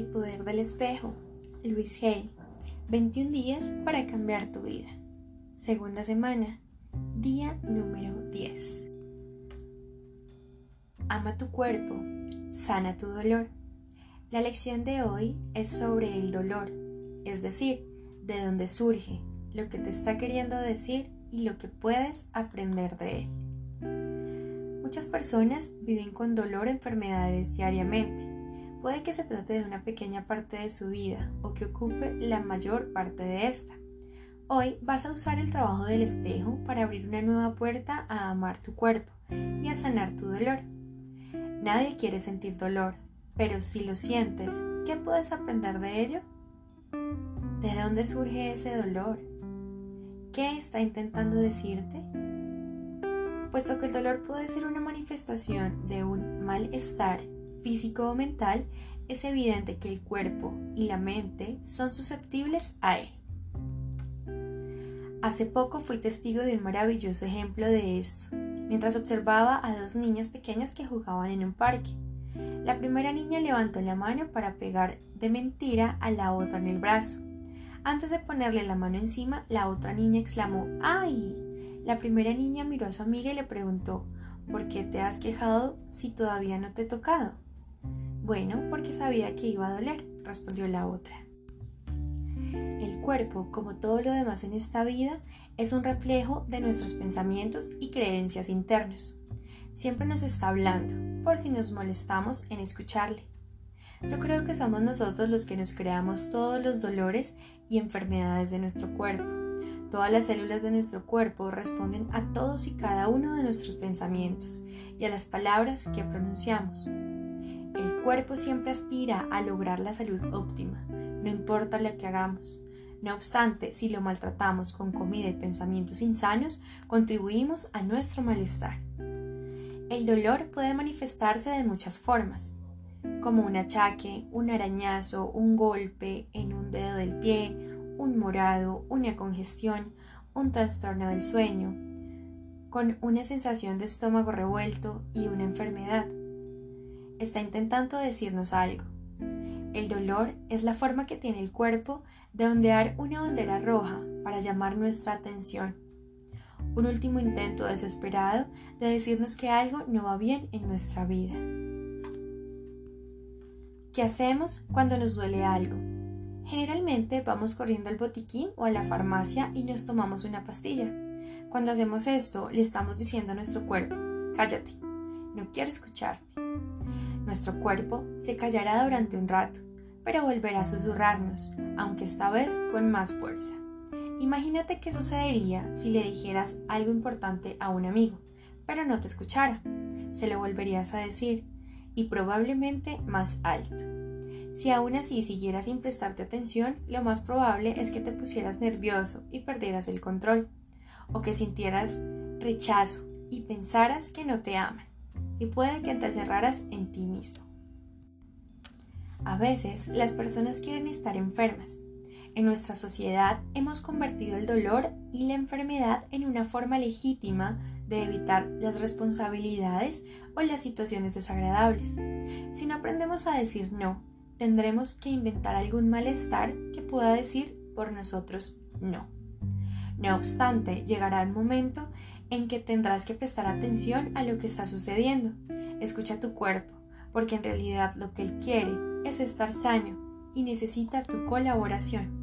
El poder del espejo. Luis Hay. 21 días para cambiar tu vida. Segunda semana. Día número 10. Ama tu cuerpo. Sana tu dolor. La lección de hoy es sobre el dolor, es decir, de dónde surge, lo que te está queriendo decir y lo que puedes aprender de él. Muchas personas viven con dolor o enfermedades diariamente Puede que se trate de una pequeña parte de su vida o que ocupe la mayor parte de esta. Hoy vas a usar el trabajo del espejo para abrir una nueva puerta a amar tu cuerpo y a sanar tu dolor. Nadie quiere sentir dolor, pero si lo sientes, ¿qué puedes aprender de ello? ¿De dónde surge ese dolor? ¿Qué está intentando decirte? Puesto que el dolor puede ser una manifestación de un malestar físico o mental, es evidente que el cuerpo y la mente son susceptibles a él. Hace poco fui testigo de un maravilloso ejemplo de esto, mientras observaba a dos niñas pequeñas que jugaban en un parque. La primera niña levantó la mano para pegar de mentira a la otra en el brazo. Antes de ponerle la mano encima, la otra niña exclamó ¡Ay! La primera niña miró a su amiga y le preguntó ¿Por qué te has quejado si todavía no te he tocado? Bueno, porque sabía que iba a doler, respondió la otra. El cuerpo, como todo lo demás en esta vida, es un reflejo de nuestros pensamientos y creencias internos. Siempre nos está hablando, por si nos molestamos en escucharle. Yo creo que somos nosotros los que nos creamos todos los dolores y enfermedades de nuestro cuerpo. Todas las células de nuestro cuerpo responden a todos y cada uno de nuestros pensamientos y a las palabras que pronunciamos. El cuerpo siempre aspira a lograr la salud óptima, no importa lo que hagamos. No obstante, si lo maltratamos con comida y pensamientos insanos, contribuimos a nuestro malestar. El dolor puede manifestarse de muchas formas, como un achaque, un arañazo, un golpe en un dedo del pie, un morado, una congestión, un trastorno del sueño, con una sensación de estómago revuelto y una enfermedad está intentando decirnos algo. El dolor es la forma que tiene el cuerpo de ondear una bandera roja para llamar nuestra atención. Un último intento desesperado de decirnos que algo no va bien en nuestra vida. ¿Qué hacemos cuando nos duele algo? Generalmente vamos corriendo al botiquín o a la farmacia y nos tomamos una pastilla. Cuando hacemos esto, le estamos diciendo a nuestro cuerpo, cállate, no quiero escucharte. Nuestro cuerpo se callará durante un rato, pero volverá a susurrarnos, aunque esta vez con más fuerza. Imagínate qué sucedería si le dijeras algo importante a un amigo, pero no te escuchara. Se lo volverías a decir, y probablemente más alto. Si aún así siguieras sin prestarte atención, lo más probable es que te pusieras nervioso y perdieras el control, o que sintieras rechazo y pensaras que no te aman y puede que te cerraras en ti mismo. A veces las personas quieren estar enfermas. En nuestra sociedad hemos convertido el dolor y la enfermedad en una forma legítima de evitar las responsabilidades o las situaciones desagradables. Si no aprendemos a decir no, tendremos que inventar algún malestar que pueda decir por nosotros no. No obstante, llegará el momento en que tendrás que prestar atención a lo que está sucediendo. Escucha tu cuerpo, porque en realidad lo que él quiere es estar sano y necesita tu colaboración.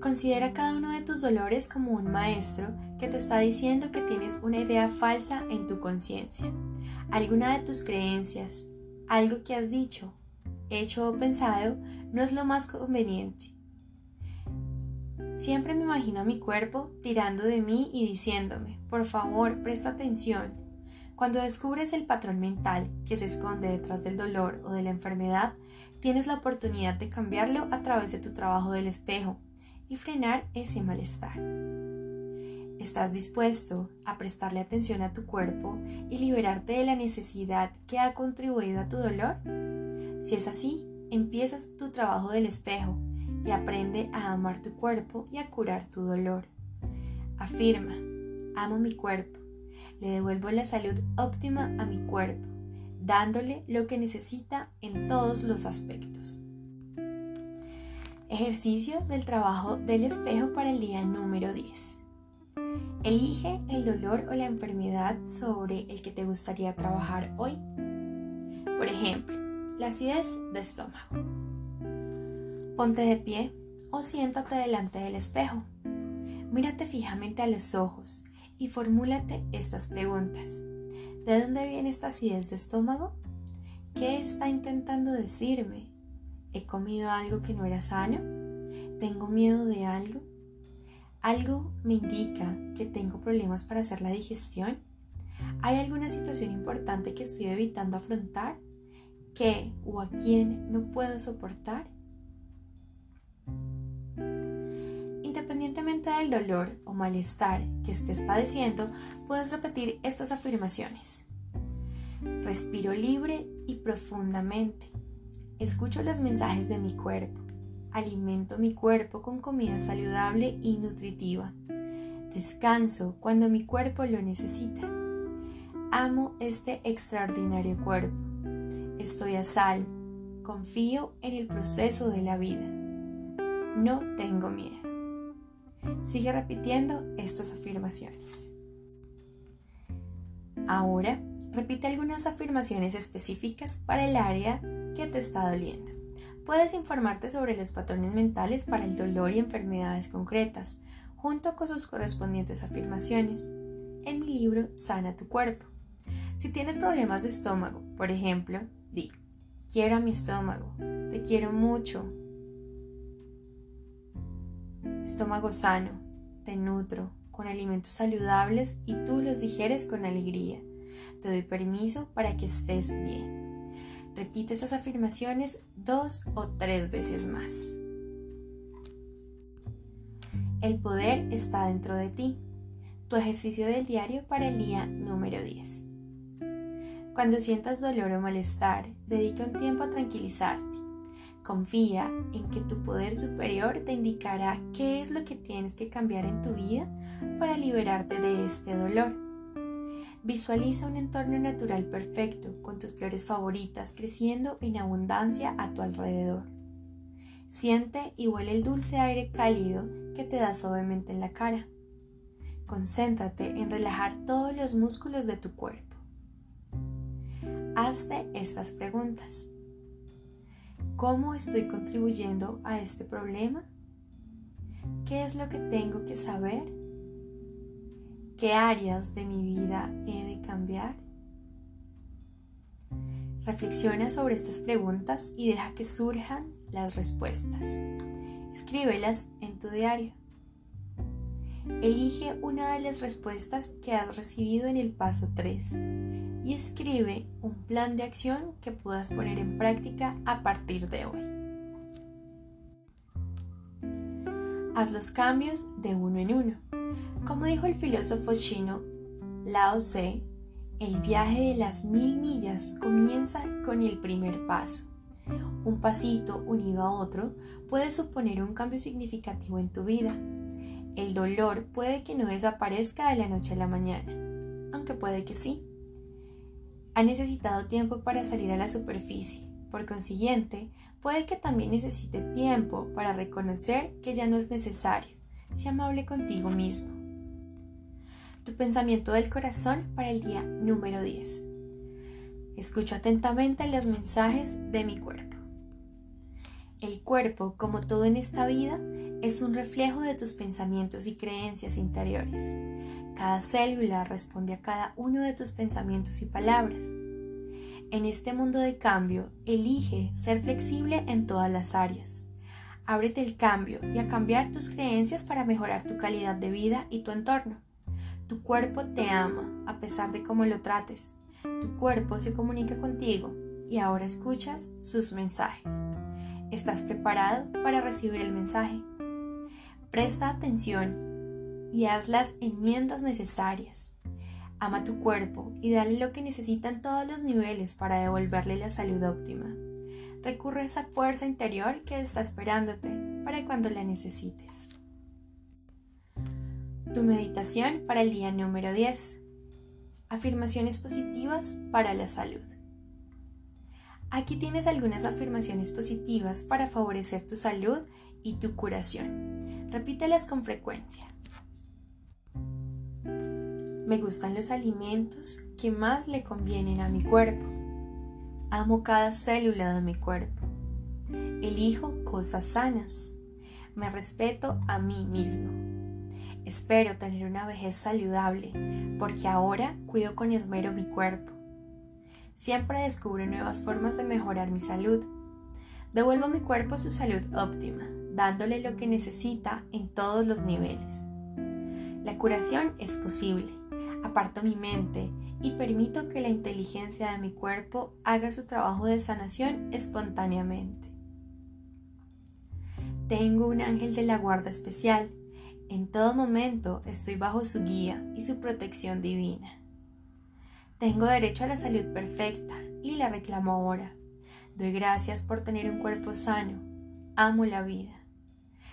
Considera cada uno de tus dolores como un maestro que te está diciendo que tienes una idea falsa en tu conciencia. Alguna de tus creencias, algo que has dicho, hecho o pensado, no es lo más conveniente. Siempre me imagino a mi cuerpo tirando de mí y diciéndome, por favor, presta atención. Cuando descubres el patrón mental que se esconde detrás del dolor o de la enfermedad, tienes la oportunidad de cambiarlo a través de tu trabajo del espejo y frenar ese malestar. ¿Estás dispuesto a prestarle atención a tu cuerpo y liberarte de la necesidad que ha contribuido a tu dolor? Si es así, empiezas tu trabajo del espejo y aprende a amar tu cuerpo y a curar tu dolor. Afirma, amo mi cuerpo, le devuelvo la salud óptima a mi cuerpo, dándole lo que necesita en todos los aspectos. Ejercicio del trabajo del espejo para el día número 10. Elige el dolor o la enfermedad sobre el que te gustaría trabajar hoy. Por ejemplo, la acidez de estómago. Ponte de pie o siéntate delante del espejo. Mírate fijamente a los ojos y formúlate estas preguntas. ¿De dónde viene esta acidez de estómago? ¿Qué está intentando decirme? ¿He comido algo que no era sano? ¿Tengo miedo de algo? ¿Algo me indica que tengo problemas para hacer la digestión? ¿Hay alguna situación importante que estoy evitando afrontar? ¿Qué o a quién no puedo soportar? Independientemente del dolor o malestar que estés padeciendo, puedes repetir estas afirmaciones. Respiro libre y profundamente. Escucho los mensajes de mi cuerpo. Alimento mi cuerpo con comida saludable y nutritiva. Descanso cuando mi cuerpo lo necesita. Amo este extraordinario cuerpo. Estoy a salvo. Confío en el proceso de la vida. No tengo miedo. Sigue repitiendo estas afirmaciones. Ahora, repite algunas afirmaciones específicas para el área que te está doliendo. Puedes informarte sobre los patrones mentales para el dolor y enfermedades concretas, junto con sus correspondientes afirmaciones, en mi libro Sana tu cuerpo. Si tienes problemas de estómago, por ejemplo, di, quiero a mi estómago, te quiero mucho. Estómago sano, te nutro con alimentos saludables y tú los digieres con alegría. Te doy permiso para que estés bien. Repite esas afirmaciones dos o tres veces más. El poder está dentro de ti. Tu ejercicio del diario para el día número 10. Cuando sientas dolor o malestar, dedica un tiempo a tranquilizarte. Confía en que tu poder superior te indicará qué es lo que tienes que cambiar en tu vida para liberarte de este dolor. Visualiza un entorno natural perfecto con tus flores favoritas creciendo en abundancia a tu alrededor. Siente y huele el dulce aire cálido que te da suavemente en la cara. Concéntrate en relajar todos los músculos de tu cuerpo. Hazte estas preguntas. ¿Cómo estoy contribuyendo a este problema? ¿Qué es lo que tengo que saber? ¿Qué áreas de mi vida he de cambiar? Reflexiona sobre estas preguntas y deja que surjan las respuestas. Escríbelas en tu diario. Elige una de las respuestas que has recibido en el paso 3 y escribe un plan de acción que puedas poner en práctica a partir de hoy. Haz los cambios de uno en uno. Como dijo el filósofo chino Lao Tse, el viaje de las mil millas comienza con el primer paso. Un pasito unido a otro puede suponer un cambio significativo en tu vida. El dolor puede que no desaparezca de la noche a la mañana, aunque puede que sí. Ha necesitado tiempo para salir a la superficie. Por consiguiente, puede que también necesite tiempo para reconocer que ya no es necesario. Sea amable contigo mismo tu pensamiento del corazón para el día número 10. Escucho atentamente los mensajes de mi cuerpo. El cuerpo, como todo en esta vida, es un reflejo de tus pensamientos y creencias interiores. Cada célula responde a cada uno de tus pensamientos y palabras. En este mundo de cambio, elige ser flexible en todas las áreas. Ábrete el cambio y a cambiar tus creencias para mejorar tu calidad de vida y tu entorno. Tu cuerpo te ama a pesar de cómo lo trates. Tu cuerpo se comunica contigo y ahora escuchas sus mensajes. ¿Estás preparado para recibir el mensaje? Presta atención y haz las enmiendas necesarias. Ama tu cuerpo y dale lo que necesita en todos los niveles para devolverle la salud óptima. Recurre a esa fuerza interior que está esperándote para cuando la necesites. Tu meditación para el día número 10. Afirmaciones positivas para la salud. Aquí tienes algunas afirmaciones positivas para favorecer tu salud y tu curación. Repítelas con frecuencia. Me gustan los alimentos que más le convienen a mi cuerpo. Amo cada célula de mi cuerpo. Elijo cosas sanas. Me respeto a mí mismo. Espero tener una vejez saludable porque ahora cuido con esmero mi cuerpo. Siempre descubro nuevas formas de mejorar mi salud. Devuelvo a mi cuerpo su salud óptima, dándole lo que necesita en todos los niveles. La curación es posible aparto mi mente y permito que la inteligencia de mi cuerpo haga su trabajo de sanación espontáneamente. Tengo un ángel de la guarda especial. En todo momento estoy bajo su guía y su protección divina. Tengo derecho a la salud perfecta y la reclamo ahora. Doy gracias por tener un cuerpo sano. Amo la vida.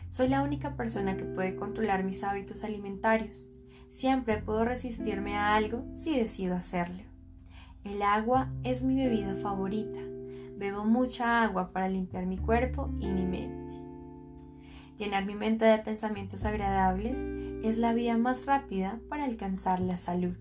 Soy la única persona que puede controlar mis hábitos alimentarios Siempre puedo resistirme a algo si decido hacerlo. El agua es mi bebida favorita. Bebo mucha agua para limpiar mi cuerpo y mi mente. Llenar mi mente de pensamientos agradables es la vía más rápida para alcanzar la salud.